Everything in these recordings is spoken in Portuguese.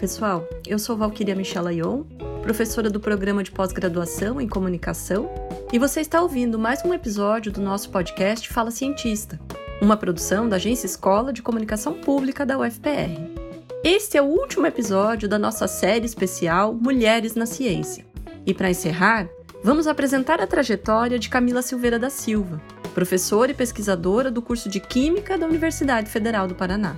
Pessoal. Eu sou Valquíria Michel Ayon, professora do programa de pós-graduação em comunicação, e você está ouvindo mais um episódio do nosso podcast Fala Cientista, uma produção da Agência Escola de Comunicação Pública da UFPR. Este é o último episódio da nossa série especial Mulheres na Ciência. E para encerrar, vamos apresentar a trajetória de Camila Silveira da Silva, professora e pesquisadora do curso de Química da Universidade Federal do Paraná.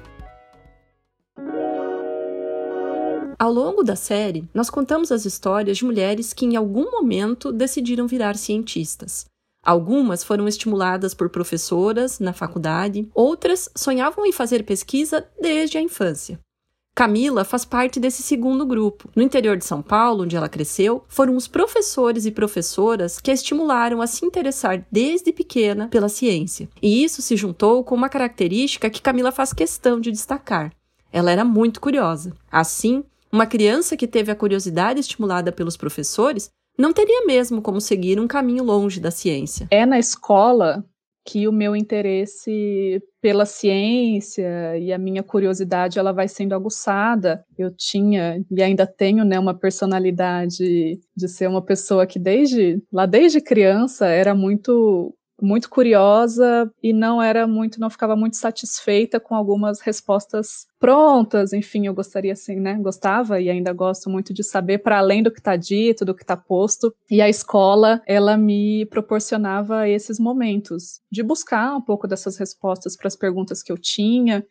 Ao longo da série, nós contamos as histórias de mulheres que em algum momento decidiram virar cientistas. Algumas foram estimuladas por professoras na faculdade, outras sonhavam em fazer pesquisa desde a infância. Camila faz parte desse segundo grupo. No interior de São Paulo, onde ela cresceu, foram os professores e professoras que a estimularam a se interessar desde pequena pela ciência. E isso se juntou com uma característica que Camila faz questão de destacar. Ela era muito curiosa. Assim, uma criança que teve a curiosidade estimulada pelos professores não teria mesmo como seguir um caminho longe da ciência. É na escola que o meu interesse pela ciência e a minha curiosidade ela vai sendo aguçada. Eu tinha e ainda tenho, né, uma personalidade de ser uma pessoa que desde lá desde criança era muito muito curiosa e não era muito, não ficava muito satisfeita com algumas respostas prontas. Enfim, eu gostaria assim, né? Gostava e ainda gosto muito de saber para além do que está dito, do que está posto. E a escola, ela me proporcionava esses momentos de buscar um pouco dessas respostas para as perguntas que eu tinha.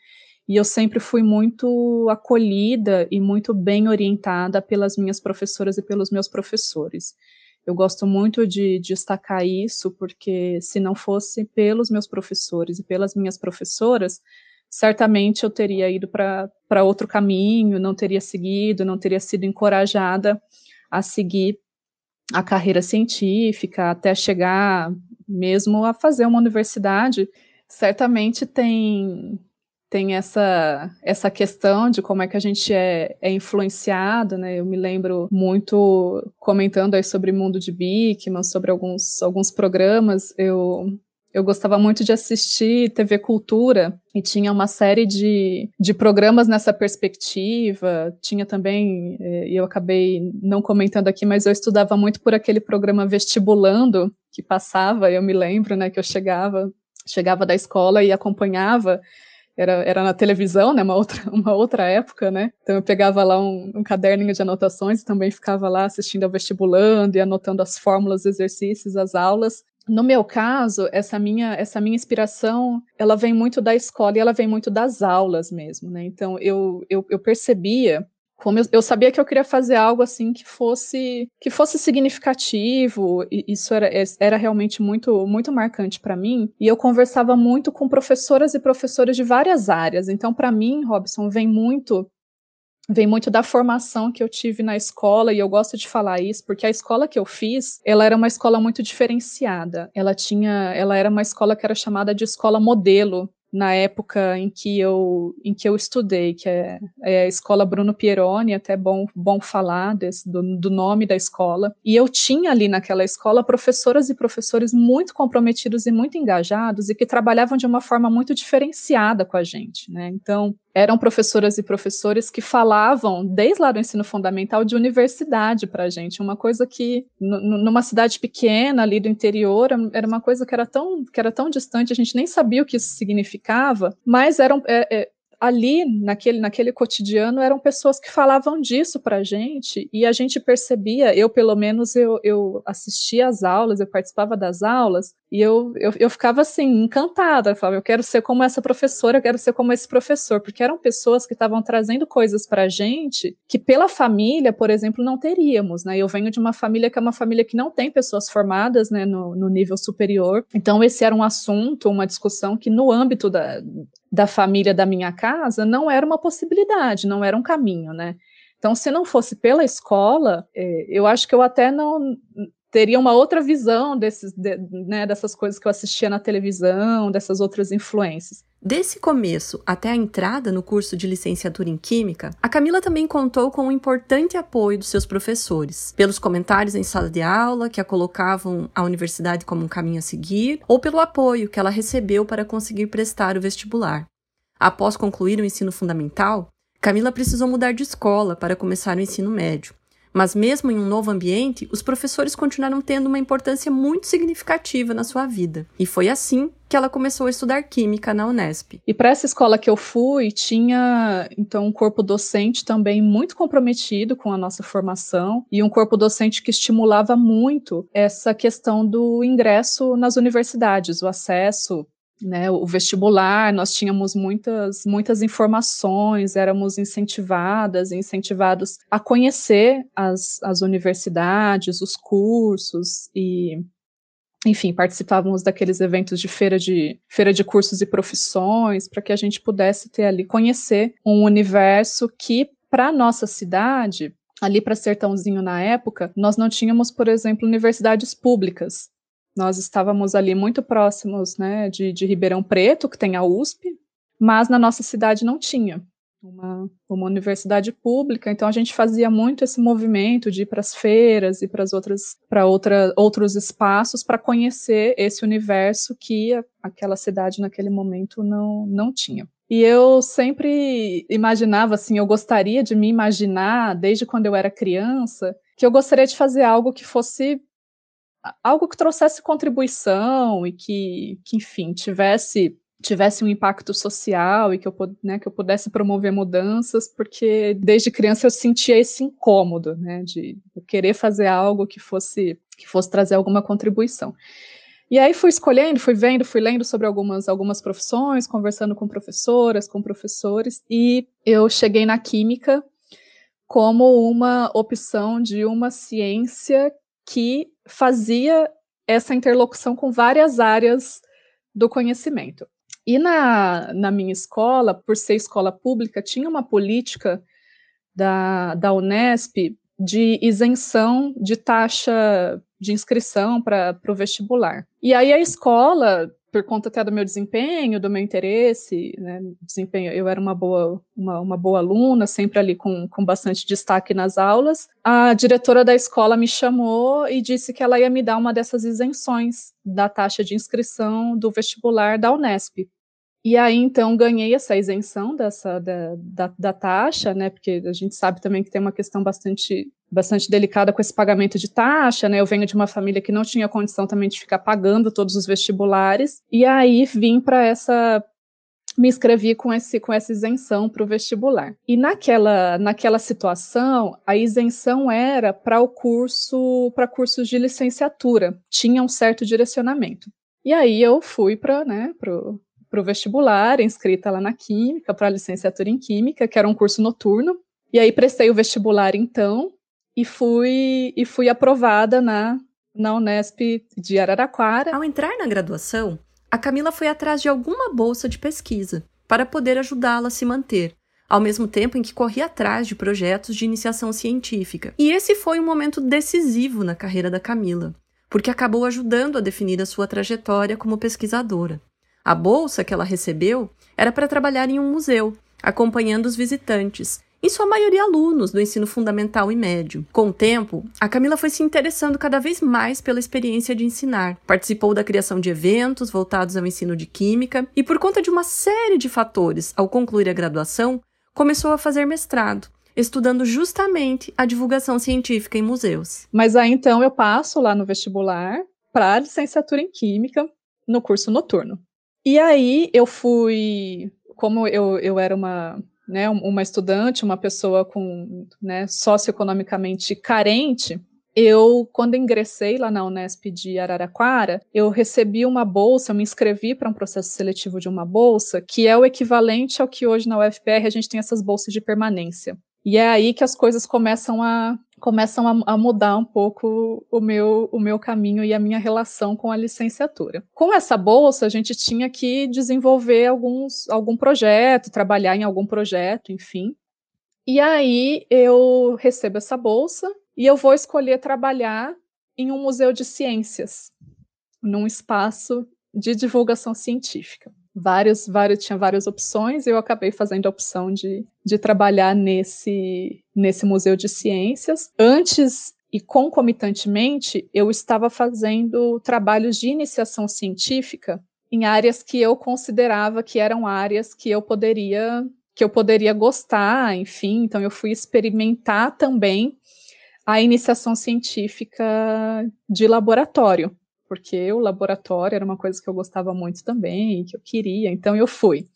E eu sempre fui muito acolhida e muito bem orientada pelas minhas professoras e pelos meus professores. Eu gosto muito de destacar isso, porque se não fosse pelos meus professores e pelas minhas professoras, certamente eu teria ido para outro caminho, não teria seguido, não teria sido encorajada a seguir a carreira científica, até chegar mesmo a fazer uma universidade. Certamente tem tem essa, essa questão de como é que a gente é, é influenciado, né? Eu me lembro muito comentando aí sobre mundo de Bickman, sobre alguns, alguns programas, eu eu gostava muito de assistir TV Cultura e tinha uma série de, de programas nessa perspectiva. Tinha também, eh, e eu acabei não comentando aqui, mas eu estudava muito por aquele programa Vestibulando que passava. Eu me lembro, né, que eu chegava, chegava da escola e acompanhava era, era na televisão, né, uma outra, uma outra época, né, então eu pegava lá um, um caderninho de anotações e também ficava lá assistindo ao vestibulando e anotando as fórmulas, exercícios, as aulas, no meu caso, essa minha, essa minha inspiração, ela vem muito da escola e ela vem muito das aulas mesmo, né? Então, eu, eu, eu percebia como eu, eu, sabia que eu queria fazer algo assim que fosse que fosse significativo e isso era, era realmente muito muito marcante para mim. E eu conversava muito com professoras e professores de várias áreas. Então para mim Robson vem muito vem muito da formação que eu tive na escola e eu gosto de falar isso porque a escola que eu fiz ela era uma escola muito diferenciada. Ela tinha ela era uma escola que era chamada de escola modelo na época em que eu em que eu estudei, que é, é a escola Bruno Pieroni, até bom bom falar desse, do, do, nome da escola. E eu tinha ali naquela escola professoras e professores muito comprometidos e muito engajados e que trabalhavam de uma forma muito diferenciada com a gente, né? Então eram professoras e professores que falavam, desde lá do ensino fundamental, de universidade para a gente, uma coisa que, numa cidade pequena ali do interior, era uma coisa que era tão, que era tão distante, a gente nem sabia o que isso significava, mas eram, é, é, ali, naquele, naquele cotidiano, eram pessoas que falavam disso para gente, e a gente percebia, eu pelo menos, eu, eu assistia às aulas, eu participava das aulas, e eu, eu, eu ficava assim, encantada, eu falava, eu quero ser como essa professora, eu quero ser como esse professor, porque eram pessoas que estavam trazendo coisas para a gente que pela família, por exemplo, não teríamos, né, eu venho de uma família que é uma família que não tem pessoas formadas, né, no, no nível superior, então esse era um assunto, uma discussão que no âmbito da, da família da minha casa não era uma possibilidade, não era um caminho, né? Então, se não fosse pela escola, é, eu acho que eu até não teria uma outra visão desses, de, né, dessas coisas que eu assistia na televisão, dessas outras influências. Desse começo até a entrada no curso de licenciatura em Química, a Camila também contou com um importante apoio dos seus professores, pelos comentários em sala de aula que a colocavam a universidade como um caminho a seguir, ou pelo apoio que ela recebeu para conseguir prestar o vestibular. Após concluir o ensino fundamental, Camila precisou mudar de escola para começar o ensino médio. Mas, mesmo em um novo ambiente, os professores continuaram tendo uma importância muito significativa na sua vida. E foi assim que ela começou a estudar Química na Unesp. E para essa escola que eu fui, tinha então um corpo docente também muito comprometido com a nossa formação e um corpo docente que estimulava muito essa questão do ingresso nas universidades, o acesso né, o vestibular, nós tínhamos muitas, muitas informações, éramos incentivadas incentivados a conhecer as, as universidades, os cursos e enfim, participávamos daqueles eventos de feira de feira de cursos e profissões, para que a gente pudesse ter ali conhecer um universo que para nossa cidade, ali para Sertãozinho na época, nós não tínhamos, por exemplo, universidades públicas. Nós estávamos ali muito próximos né, de, de Ribeirão Preto, que tem a USP, mas na nossa cidade não tinha uma, uma universidade pública, então a gente fazia muito esse movimento de ir para as feiras e para as outras para outra, outros espaços para conhecer esse universo que a, aquela cidade naquele momento não, não tinha. E eu sempre imaginava assim, eu gostaria de me imaginar desde quando eu era criança, que eu gostaria de fazer algo que fosse algo que trouxesse contribuição e que, que enfim, tivesse tivesse um impacto social e que eu, né, que eu pudesse promover mudanças, porque desde criança eu sentia esse incômodo, né, de querer fazer algo que fosse que fosse trazer alguma contribuição. E aí fui escolhendo, fui vendo, fui lendo sobre algumas algumas profissões, conversando com professoras, com professores, e eu cheguei na química como uma opção de uma ciência que fazia essa interlocução com várias áreas do conhecimento. E na, na minha escola, por ser escola pública, tinha uma política da, da Unesp de isenção de taxa de inscrição para o vestibular. E aí a escola por conta até do meu desempenho, do meu interesse, né, desempenho, eu era uma boa, uma, uma boa aluna, sempre ali com, com bastante destaque nas aulas. A diretora da escola me chamou e disse que ela ia me dar uma dessas isenções da taxa de inscrição do vestibular da Unesp. E aí, então, ganhei essa isenção dessa, da, da, da, taxa, né? Porque a gente sabe também que tem uma questão bastante, bastante delicada com esse pagamento de taxa, né? Eu venho de uma família que não tinha condição também de ficar pagando todos os vestibulares. E aí vim para essa. Me inscrevi com, esse, com essa isenção para o vestibular. E naquela, naquela situação, a isenção era para o curso, para cursos de licenciatura, tinha um certo direcionamento. E aí eu fui para né, para o vestibular, inscrita lá na Química, para a licenciatura em Química, que era um curso noturno. E aí prestei o vestibular então e fui e fui aprovada na na Unesp de Araraquara. Ao entrar na graduação, a Camila foi atrás de alguma bolsa de pesquisa para poder ajudá-la a se manter, ao mesmo tempo em que corria atrás de projetos de iniciação científica. E esse foi um momento decisivo na carreira da Camila, porque acabou ajudando a definir a sua trajetória como pesquisadora. A bolsa que ela recebeu era para trabalhar em um museu, acompanhando os visitantes, em sua maioria alunos do ensino fundamental e médio. Com o tempo, a Camila foi se interessando cada vez mais pela experiência de ensinar. Participou da criação de eventos voltados ao ensino de química e, por conta de uma série de fatores, ao concluir a graduação, começou a fazer mestrado, estudando justamente a divulgação científica em museus. Mas aí então eu passo lá no vestibular para a licenciatura em química no curso noturno. E aí eu fui, como eu, eu era uma, né, uma estudante, uma pessoa com, né, socioeconomicamente carente, eu, quando ingressei lá na Unesp de Araraquara, eu recebi uma bolsa, eu me inscrevi para um processo seletivo de uma bolsa, que é o equivalente ao que hoje na UFPR a gente tem essas bolsas de permanência. E é aí que as coisas começam a começam a, a, mudar um pouco o meu, o meu caminho e a minha relação com a licenciatura. Com essa bolsa, a gente tinha que desenvolver alguns, algum projeto, trabalhar em algum projeto, enfim. E aí eu recebo essa bolsa e eu vou escolher trabalhar em um museu de ciências, num espaço de divulgação científica vários, vários, tinha várias opções, e eu acabei fazendo a opção de, de trabalhar nesse, nesse museu de ciências. Antes e concomitantemente, eu estava fazendo trabalhos de iniciação científica em áreas que eu considerava que eram áreas que eu poderia que eu poderia gostar, enfim, então eu fui experimentar também a iniciação científica de laboratório, porque o laboratório era uma coisa que eu gostava muito também, que eu queria, então eu fui.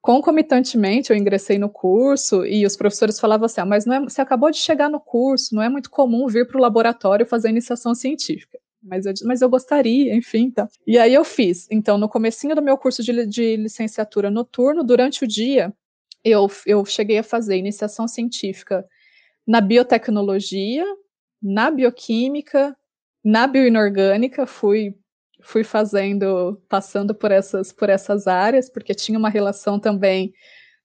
Concomitantemente, eu ingressei no curso e os professores falavam assim: ah, mas não é, você acabou de chegar no curso, não é muito comum vir para o laboratório fazer iniciação científica. Mas eu, mas eu gostaria, enfim, tá. E aí eu fiz. Então, no comecinho do meu curso de, de licenciatura noturno, durante o dia, eu, eu cheguei a fazer iniciação científica na biotecnologia, na bioquímica, na bioinorgânica, fui fui fazendo, passando por essas por essas áreas, porque tinha uma relação também.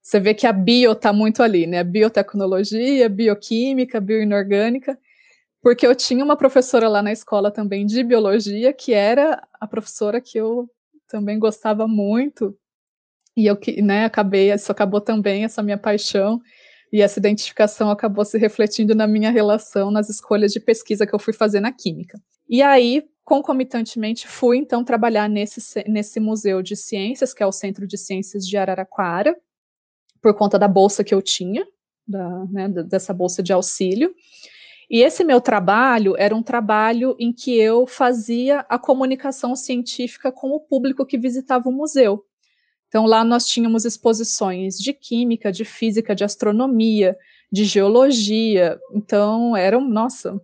Você vê que a bio está muito ali, né? Biotecnologia, bioquímica, bioinorgânica, porque eu tinha uma professora lá na escola também de biologia, que era a professora que eu também gostava muito, e eu né, acabei, isso acabou também essa minha paixão e essa identificação acabou se refletindo na minha relação nas escolhas de pesquisa que eu fui fazer na química. E aí, concomitantemente, fui então trabalhar nesse, nesse museu de ciências, que é o Centro de Ciências de Araraquara, por conta da bolsa que eu tinha, da, né, dessa bolsa de auxílio. E esse meu trabalho era um trabalho em que eu fazia a comunicação científica com o público que visitava o museu. Então, lá nós tínhamos exposições de química, de física, de astronomia, de geologia. Então, eram, nossa,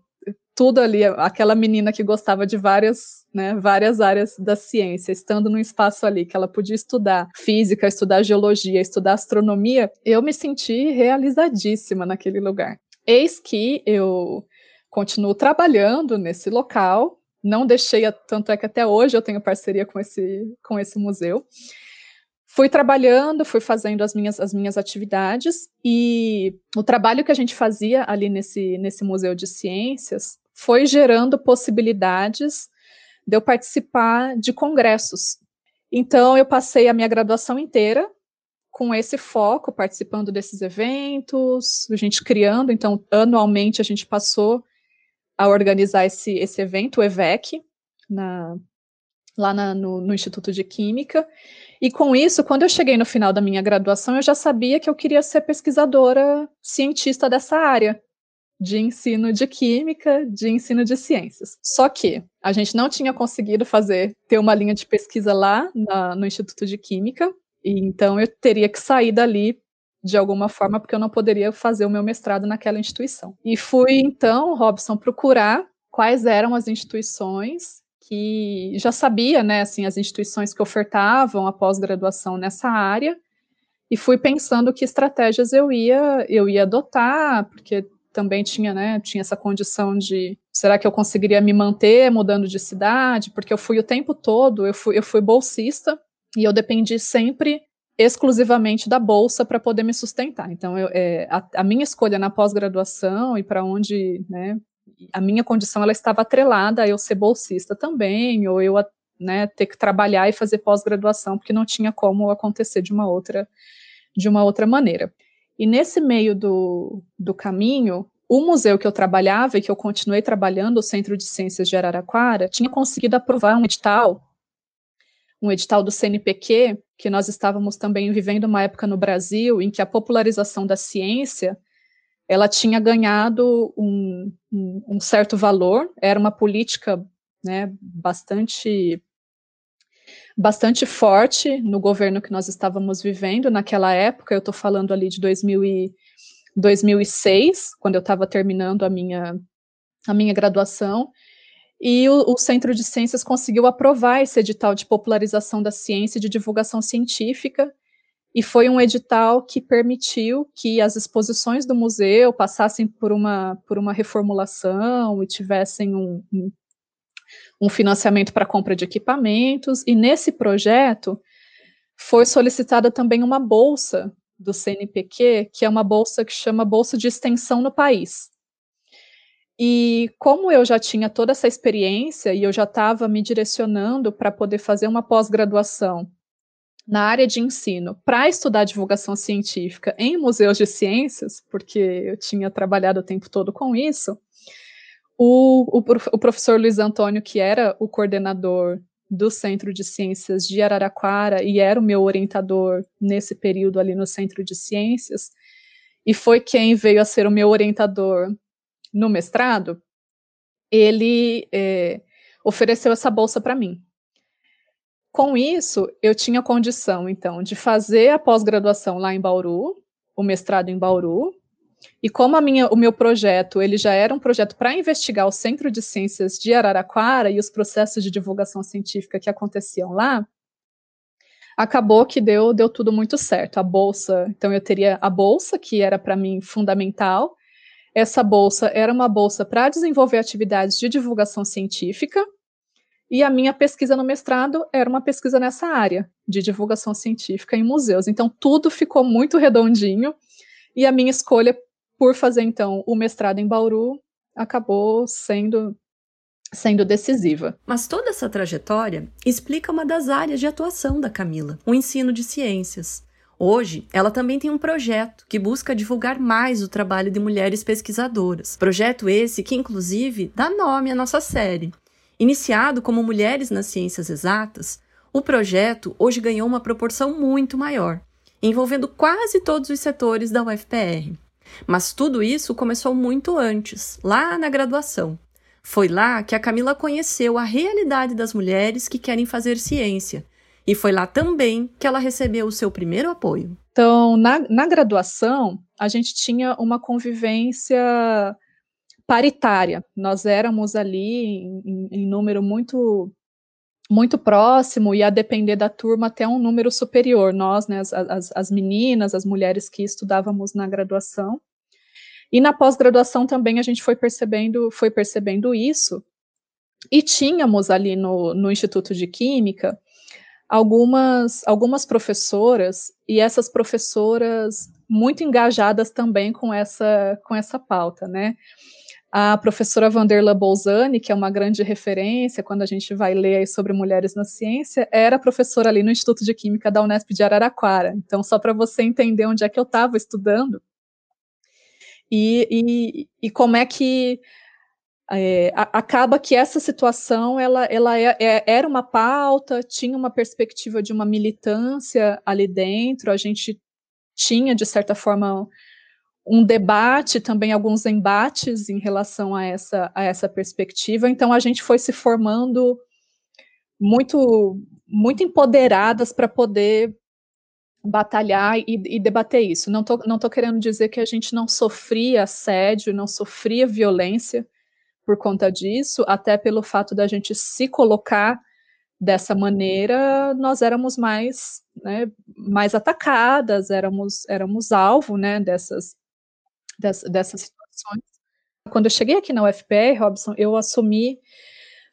tudo ali, aquela menina que gostava de várias, né, várias áreas da ciência, estando num espaço ali que ela podia estudar física, estudar geologia, estudar astronomia, eu me senti realizadíssima naquele lugar. Eis que eu continuo trabalhando nesse local, não deixei, tanto é que até hoje eu tenho parceria com esse, com esse museu, fui trabalhando, fui fazendo as minhas, as minhas atividades e o trabalho que a gente fazia ali nesse, nesse Museu de Ciências foi gerando possibilidades de eu participar de congressos. Então, eu passei a minha graduação inteira com esse foco, participando desses eventos, a gente criando. Então, anualmente, a gente passou a organizar esse, esse evento, o EVEC, na, lá na, no, no Instituto de Química. E com isso, quando eu cheguei no final da minha graduação, eu já sabia que eu queria ser pesquisadora cientista dessa área de ensino de química, de ensino de ciências. Só que a gente não tinha conseguido fazer ter uma linha de pesquisa lá na, no Instituto de Química, e então eu teria que sair dali de alguma forma, porque eu não poderia fazer o meu mestrado naquela instituição. E fui então, Robson, procurar quais eram as instituições que já sabia, né, assim, as instituições que ofertavam a pós-graduação nessa área, e fui pensando que estratégias eu ia, eu ia adotar, porque também tinha, né, tinha essa condição de, será que eu conseguiria me manter mudando de cidade? Porque eu fui o tempo todo, eu fui, eu fui bolsista, e eu dependi sempre exclusivamente da bolsa para poder me sustentar. Então, eu, é, a, a, minha escolha na pós-graduação e para onde né, a minha condição ela estava atrelada a eu ser bolsista também, ou eu né, ter que trabalhar e fazer pós-graduação, porque não tinha como acontecer de uma outra, de uma outra maneira. E nesse meio do, do caminho, o museu que eu trabalhava e que eu continuei trabalhando, o Centro de Ciências de Araraquara, tinha conseguido aprovar um edital, um edital do CNPq, que nós estávamos também vivendo uma época no Brasil em que a popularização da ciência ela tinha ganhado um, um, um certo valor, era uma política né, bastante bastante forte no governo que nós estávamos vivendo naquela época. Eu estou falando ali de 2000 e, 2006, quando eu estava terminando a minha a minha graduação. E o, o, Centro de Ciências conseguiu aprovar esse edital de popularização da ciência e de divulgação científica, e foi um edital que permitiu que as exposições do museu passassem por uma, por uma reformulação e tivessem um, um, um financiamento para compra de equipamentos, e nesse projeto foi solicitada também uma bolsa do CNPq, que é uma bolsa que chama Bolsa de Extensão no País. E como eu já tinha toda essa experiência e eu já estava me direcionando para poder fazer uma pós-graduação na área de ensino para estudar divulgação científica em museus de ciências, porque eu tinha trabalhado o tempo todo com isso, o, o, o professor Luiz Antônio, que era o coordenador do Centro de Ciências de Araraquara e era o meu orientador nesse período ali no Centro de Ciências, e foi quem veio a ser o meu orientador no mestrado, ele é, ofereceu essa bolsa para mim. Com isso, eu tinha condição, então, de fazer a pós-graduação lá em Bauru, o mestrado em Bauru, e como minha, o meu projeto ele já era um projeto para investigar o Centro de Ciências de Araraquara e os processos de divulgação científica que aconteciam lá, acabou que deu, deu tudo muito certo. A bolsa, então eu teria a bolsa, que era para mim fundamental. Essa bolsa era uma bolsa para desenvolver atividades de divulgação científica, e a minha pesquisa no mestrado era uma pesquisa nessa área, de divulgação científica em museus. Então, tudo ficou muito redondinho, e a minha escolha por fazer, então, o mestrado em Bauru acabou sendo sendo decisiva. Mas toda essa trajetória explica uma das áreas de atuação da Camila, o ensino de ciências. Hoje, ela também tem um projeto que busca divulgar mais o trabalho de mulheres pesquisadoras. Projeto esse que, inclusive, dá nome à nossa série. Iniciado como Mulheres nas Ciências Exatas, o projeto hoje ganhou uma proporção muito maior, envolvendo quase todos os setores da UFPR. Mas tudo isso começou muito antes, lá na graduação, foi lá que a Camila conheceu a realidade das mulheres que querem fazer ciência. E foi lá também que ela recebeu o seu primeiro apoio. Então, na, na graduação, a gente tinha uma convivência paritária. Nós éramos ali em, em número muito muito próximo e a depender da turma até um número superior. Nós, né, as, as, as meninas, as mulheres que estudávamos na graduação, e na pós-graduação também a gente foi percebendo, foi percebendo isso. E tínhamos ali no, no Instituto de Química algumas, algumas professoras, e essas professoras muito engajadas também com essa, com essa pauta, né? A professora Vanderla Bolzani, que é uma grande referência quando a gente vai ler sobre mulheres na ciência, era professora ali no Instituto de Química da Unesp de Araraquara. Então, só para você entender onde é que eu estava estudando, e, e, e como é que é, acaba que essa situação ela, ela é, é, era uma pauta, tinha uma perspectiva de uma militância ali dentro, a gente tinha, de certa forma, um debate, também alguns embates em relação a essa, a essa perspectiva, então a gente foi se formando muito, muito empoderadas para poder batalhar e, e, debater isso. Não tô, não tô querendo dizer que a gente não sofria assédio, não sofria violência por conta disso, até pelo fato da gente se colocar dessa maneira, nós éramos mais, né, mais atacadas, éramos, éramos alvo, né, dessas, dessas, dessas situações. Quando eu cheguei aqui na UFPR, Robson, eu assumi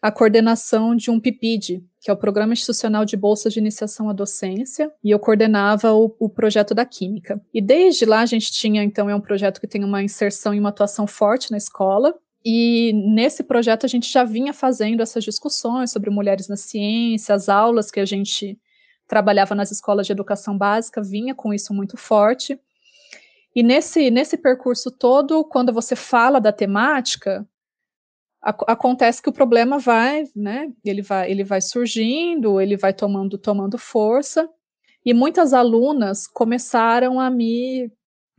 a coordenação de um PIPID, que é o Programa Institucional de Bolsas de Iniciação à Docência, e eu coordenava o, o, projeto da Química. E desde lá a gente tinha, então, é um projeto que tem uma inserção e uma atuação forte na escola, e nesse projeto a gente já vinha fazendo essas discussões sobre mulheres na ciência, as aulas que a gente trabalhava nas escolas de educação básica vinha com isso muito forte. E nesse, nesse percurso todo, quando você fala da temática, acontece que o problema vai, né, ele vai, ele vai surgindo, ele vai tomando, tomando força, e muitas alunas começaram a me,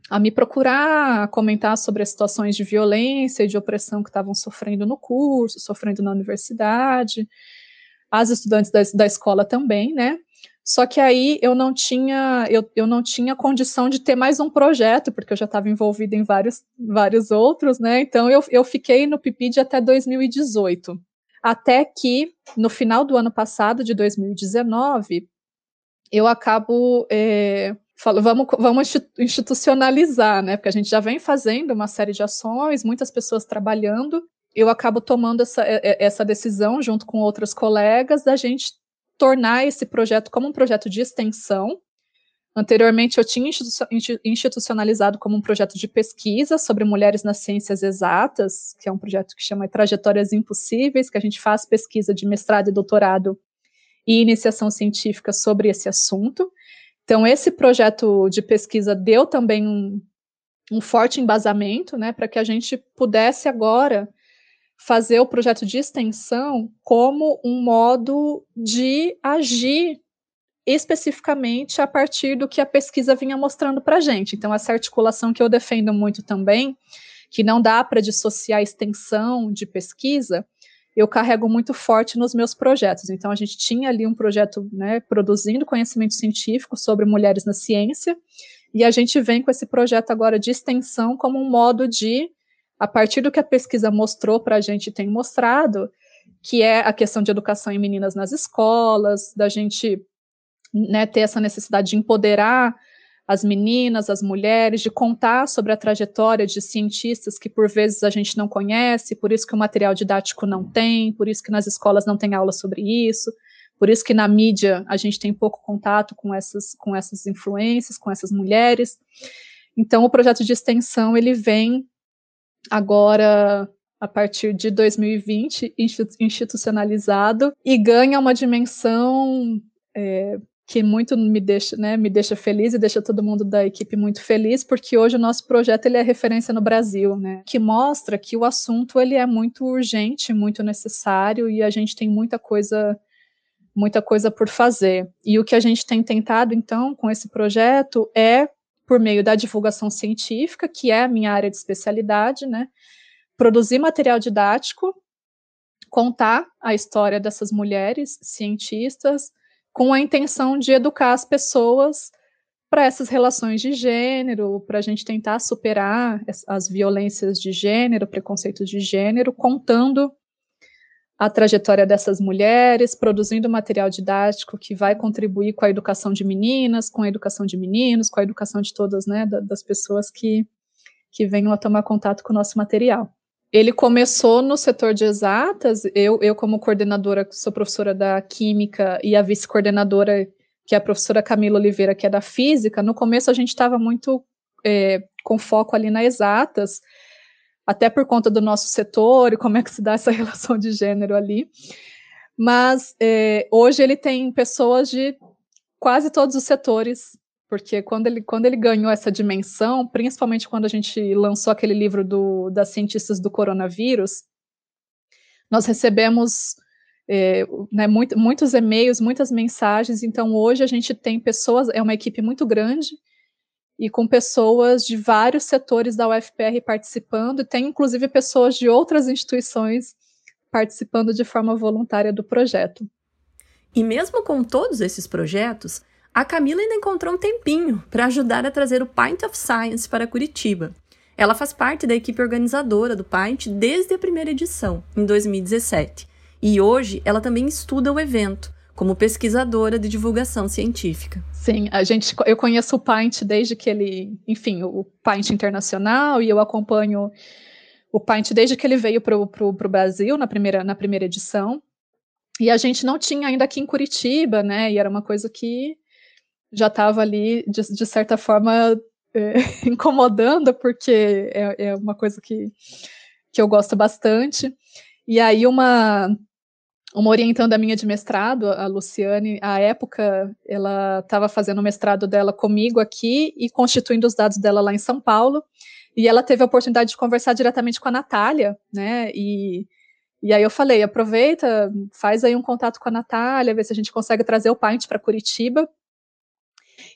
a me procurar, a comentar sobre as situações de violência e de opressão que estavam sofrendo no curso, sofrendo na universidade, as estudantes da, da escola também, né, só que aí eu não tinha, eu, eu não tinha condição de ter mais um projeto, porque eu já estava envolvida em vários, vários outros, né? Então eu, eu fiquei no PIPID até 2018. Até que, no final do ano passado, de 2019, eu acabo é, falo, vamos, vamos institucionalizar, né? Porque a gente já vem fazendo uma série de ações, muitas pessoas trabalhando. Eu acabo tomando essa, essa decisão junto com outros colegas da gente tornar esse projeto como um projeto de extensão. Anteriormente, eu tinha institucionalizado como um projeto de pesquisa sobre mulheres nas ciências exatas, que é um projeto que chama Trajetórias Impossíveis, que a gente faz pesquisa de mestrado e doutorado e iniciação científica sobre esse assunto. Então, esse projeto de pesquisa deu também um, um forte embasamento, né, para que a gente pudesse agora fazer o projeto de extensão como um modo de agir especificamente a partir do que a pesquisa vinha mostrando para a gente. Então, essa articulação que eu defendo muito também, que não dá para dissociar extensão de pesquisa, eu carrego muito forte nos meus projetos. Então, a gente tinha ali um projeto né, produzindo conhecimento científico sobre mulheres na ciência, e a gente vem com esse projeto agora de extensão como um modo de, a partir do que a pesquisa mostrou para a gente, tem mostrado, que é a questão de educação em meninas nas escolas, da gente né, ter essa necessidade de empoderar as meninas, as mulheres, de contar sobre a trajetória de cientistas que por vezes a gente não conhece, por isso que o material didático não tem, por isso que nas escolas não tem aula sobre isso, por isso que na mídia a gente tem pouco contato com essas, com essas influências, com essas mulheres. Então o projeto de extensão ele vem agora a partir de 2020 institucionalizado e ganha uma dimensão é, que muito me deixa, né, me deixa feliz e deixa todo mundo da equipe muito feliz, porque hoje o nosso projeto ele é referência no Brasil, né, que mostra que o assunto ele é muito urgente, muito necessário e a gente tem muita coisa muita coisa por fazer. E o que a gente tem tentado então com esse projeto é por meio da divulgação científica, que é a minha área de especialidade, né, produzir material didático, contar a história dessas mulheres cientistas, com a intenção de educar as pessoas para essas relações de gênero, para a gente tentar superar as violências de gênero, preconceitos de gênero, contando a trajetória dessas mulheres, produzindo material didático que vai contribuir com a educação de meninas, com a educação de meninos, com a educação de todas, né, das pessoas que, que venham a tomar contato com o nosso material. Ele começou no setor de exatas, eu, eu como coordenadora, sou professora da Química, e a vice-coordenadora, que é a professora Camila Oliveira, que é da Física, no começo a gente estava muito é, com foco ali na exatas, até por conta do nosso setor e como é que se dá essa relação de gênero ali. Mas é, hoje ele tem pessoas de quase todos os setores porque quando ele, quando ele ganhou essa dimensão, principalmente quando a gente lançou aquele livro do, das cientistas do coronavírus, nós recebemos é, né, muito, muitos e-mails, muitas mensagens. Então, hoje a gente tem pessoas, é uma equipe muito grande, e com pessoas de vários setores da UFPR participando, e tem inclusive pessoas de outras instituições participando de forma voluntária do projeto. E mesmo com todos esses projetos, a Camila ainda encontrou um tempinho para ajudar a trazer o Pint of Science para Curitiba. Ela faz parte da equipe organizadora do Pint desde a primeira edição, em 2017, e hoje ela também estuda o evento como pesquisadora de divulgação científica. Sim, a gente, eu conheço o Pint desde que ele, enfim, o Pint internacional e eu acompanho o Pint desde que ele veio para o Brasil na primeira, na primeira edição. E a gente não tinha ainda aqui em Curitiba, né? E era uma coisa que já estava ali, de, de, certa forma, é, incomodando, porque é, é, uma coisa que, que eu gosto bastante. E aí, uma, uma orientanda minha de mestrado, a Luciane, à época, ela estava fazendo o mestrado dela comigo aqui e constituindo os dados dela lá em São Paulo. E ela teve a oportunidade de conversar diretamente com a Natália, né? E, e aí eu falei, aproveita, faz aí um contato com a Natália, vê se a gente consegue trazer o Paint para Curitiba.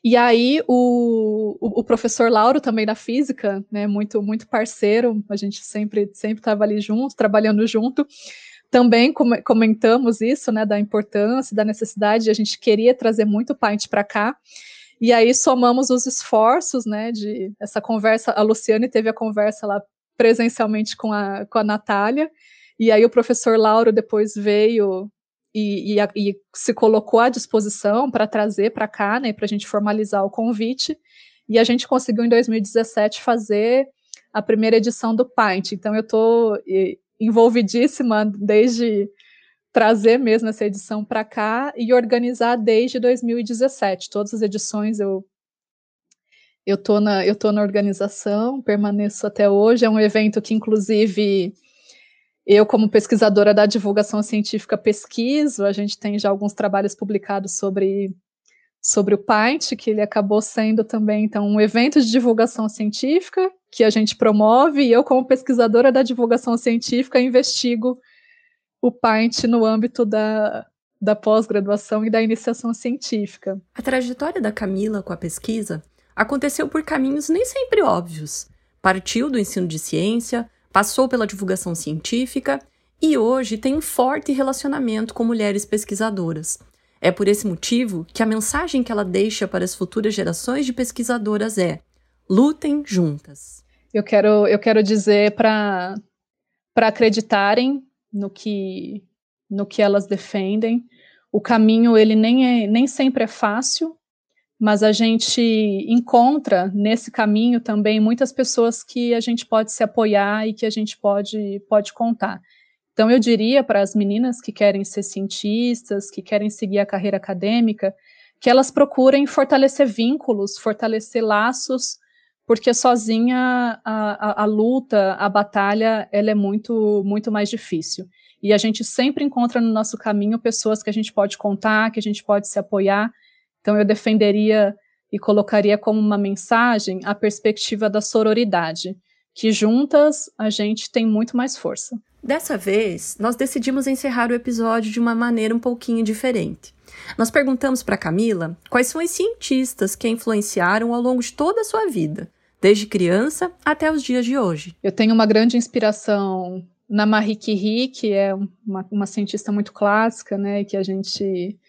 E aí o, o, o, professor Lauro também da física, né, muito muito parceiro, a gente sempre sempre estava ali junto, trabalhando junto. Também comentamos isso, né, da importância, da necessidade, a gente queria trazer muito o Paint para cá. E aí somamos os esforços, né, de essa conversa, a Luciane teve a conversa lá presencialmente com a, com a Natália, e aí o professor Lauro depois veio e, e, e se colocou à disposição para trazer para cá, né, para a gente formalizar o convite. E a gente conseguiu em 2017 fazer a primeira edição do Paint. Então eu estou envolvidíssima desde trazer mesmo essa edição para cá e organizar desde 2017. Todas as edições eu eu tô na eu tô na organização, permaneço até hoje. É um evento que inclusive eu, como pesquisadora da divulgação científica, pesquiso, a gente tem já alguns trabalhos publicados sobre, sobre o PINT, que ele acabou sendo também então, um evento de divulgação científica, que a gente promove, e eu, como pesquisadora da divulgação científica, investigo o PAINT no âmbito da, da pós-graduação e da iniciação científica. A trajetória da Camila com a pesquisa aconteceu por caminhos nem sempre óbvios. Partiu do ensino de ciência, passou pela divulgação científica e hoje tem um forte relacionamento com mulheres pesquisadoras. É por esse motivo que a mensagem que ela deixa para as futuras gerações de pesquisadoras é: lutem juntas. Eu quero, eu quero dizer para acreditarem no que, no que elas defendem. O caminho ele nem, é, nem sempre é fácil, mas a gente encontra nesse caminho também muitas pessoas que a gente pode se apoiar e que a gente pode, pode contar. Então, eu diria para as meninas que querem ser cientistas, que querem seguir a carreira acadêmica, que elas procurem fortalecer vínculos, fortalecer laços, porque sozinha a, a, a luta, a batalha, ela é muito, muito mais difícil. E a gente sempre encontra no nosso caminho pessoas que a gente pode contar, que a gente pode se apoiar. Então, eu defenderia e colocaria como uma mensagem a perspectiva da sororidade, que juntas a gente tem muito mais força. Dessa vez, nós decidimos encerrar o episódio de uma maneira um pouquinho diferente. Nós perguntamos para Camila quais são os cientistas que a influenciaram ao longo de toda a sua vida, desde criança até os dias de hoje. Eu tenho uma grande inspiração na Marie Curie, que é uma, uma cientista muito clássica, né, que a gente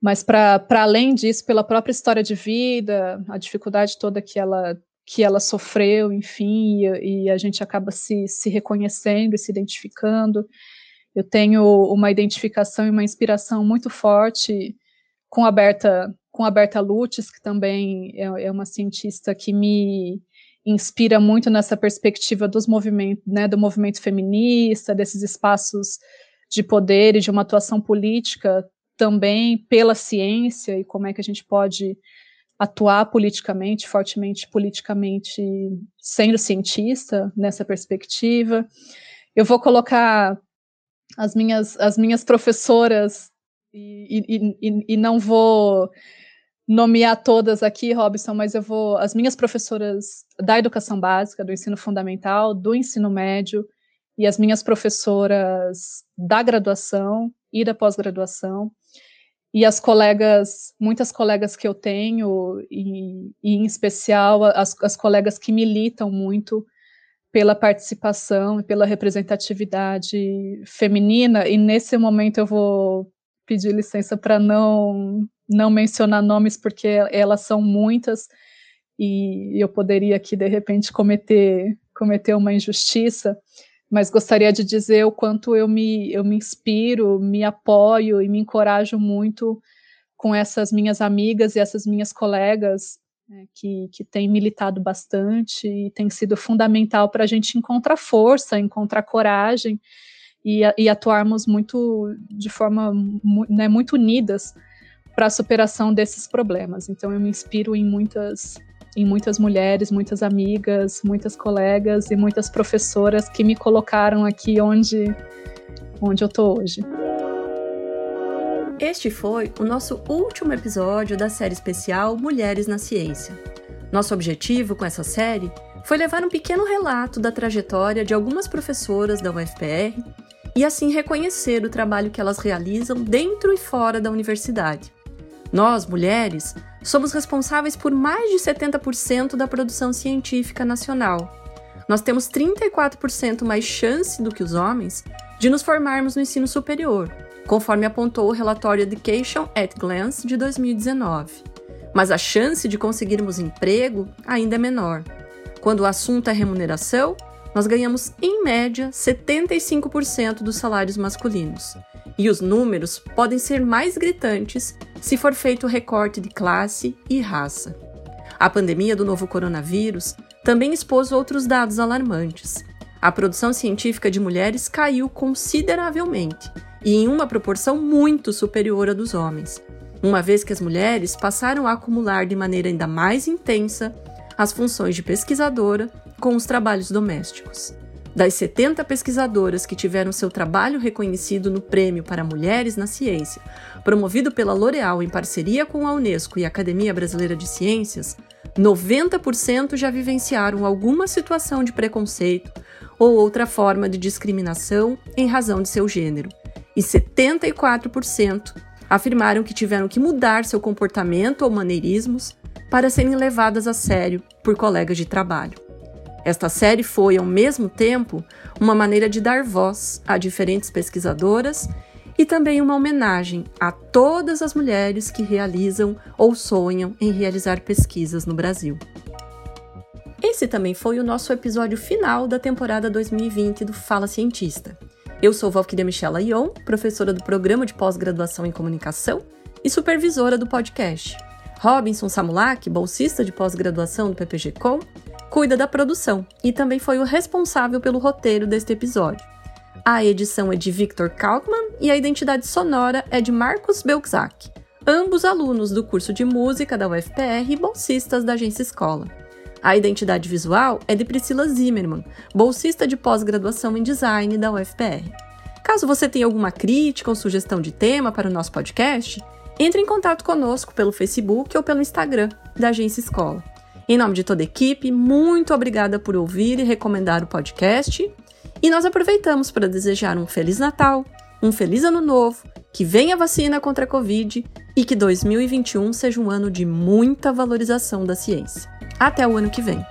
mas para além disso, pela própria história de vida, a dificuldade toda que ela que ela sofreu, enfim, e, e, a gente acaba se, se reconhecendo e se identificando. Eu tenho uma identificação e uma inspiração muito forte com a Berta, com a Berta Lutz, que também é, é uma cientista que me inspira muito nessa perspectiva dos movimentos, né, do movimento feminista, desses espaços de poder e de uma atuação política também pela ciência e como é que a gente pode atuar politicamente, fortemente politicamente, sendo cientista nessa perspectiva. Eu vou colocar as minhas, as minhas professoras e, e, e, e não vou nomear todas aqui, Robson, mas eu vou. As minhas professoras da educação básica, do ensino fundamental, do ensino médio, e as minhas professoras da graduação e da pós-graduação e as colegas, muitas colegas que eu tenho, e, e em especial as, as, colegas que militam muito pela participação e pela representatividade feminina, e nesse momento eu vou pedir licença para não, não mencionar nomes, porque elas são muitas, e eu poderia aqui, de repente, cometer, cometer uma injustiça, mas gostaria de dizer o quanto eu me, eu me inspiro, me apoio e me encorajo muito com essas minhas amigas e essas minhas colegas né, que, que têm militado bastante e tem sido fundamental para a gente encontrar força, encontrar coragem e, e atuarmos muito de forma né, muito unidas para a superação desses problemas. Então eu me inspiro em muitas em muitas mulheres, muitas amigas, muitas colegas e muitas professoras que me colocaram aqui onde, onde eu tô hoje. Este foi o nosso último episódio da série especial Mulheres na Ciência. Nosso objetivo com essa série foi levar um pequeno relato da trajetória de algumas professoras da UFPR e assim reconhecer o trabalho que elas realizam dentro e fora da universidade. Nós, mulheres, somos responsáveis por mais de 70% da produção científica nacional. Nós temos 34% mais chance do que os homens de nos formarmos no ensino superior, conforme apontou o relatório Education at Glance de 2019. Mas a chance de conseguirmos emprego ainda é menor. Quando o assunto é remuneração, nós ganhamos, em média, 75% dos salários masculinos. E os números podem ser mais gritantes se for feito recorte de classe e raça. A pandemia do novo coronavírus também expôs outros dados alarmantes. A produção científica de mulheres caiu consideravelmente e em uma proporção muito superior à dos homens, uma vez que as mulheres passaram a acumular de maneira ainda mais intensa as funções de pesquisadora com os trabalhos domésticos. Das 70 pesquisadoras que tiveram seu trabalho reconhecido no Prêmio para Mulheres na Ciência, promovido pela L'Oréal em parceria com a Unesco e a Academia Brasileira de Ciências, 90% já vivenciaram alguma situação de preconceito ou outra forma de discriminação em razão de seu gênero, e 74% afirmaram que tiveram que mudar seu comportamento ou maneirismos para serem levadas a sério por colegas de trabalho. Esta série foi, ao mesmo tempo, uma maneira de dar voz a diferentes pesquisadoras e também uma homenagem a todas as mulheres que realizam ou sonham em realizar pesquisas no Brasil. Esse também foi o nosso episódio final da temporada 2020 do Fala Cientista. Eu sou Valquíria Michela Ion, professora do Programa de Pós-Graduação em Comunicação e supervisora do podcast. Robinson Samulak, bolsista de pós-graduação do PPG-Com, cuida da produção e também foi o responsável pelo roteiro deste episódio. A edição é de Victor Kalkman e a identidade sonora é de Marcos Belczak, ambos alunos do curso de música da UFPR e bolsistas da agência escola. A identidade visual é de Priscila Zimmermann, bolsista de pós-graduação em design da UFPR. Caso você tenha alguma crítica ou sugestão de tema para o nosso podcast, entre em contato conosco pelo Facebook ou pelo Instagram da Agência Escola. Em nome de toda a equipe, muito obrigada por ouvir e recomendar o podcast e nós aproveitamos para desejar um Feliz Natal, um Feliz Ano Novo, que venha a vacina contra a Covid e que 2021 seja um ano de muita valorização da ciência. Até o ano que vem!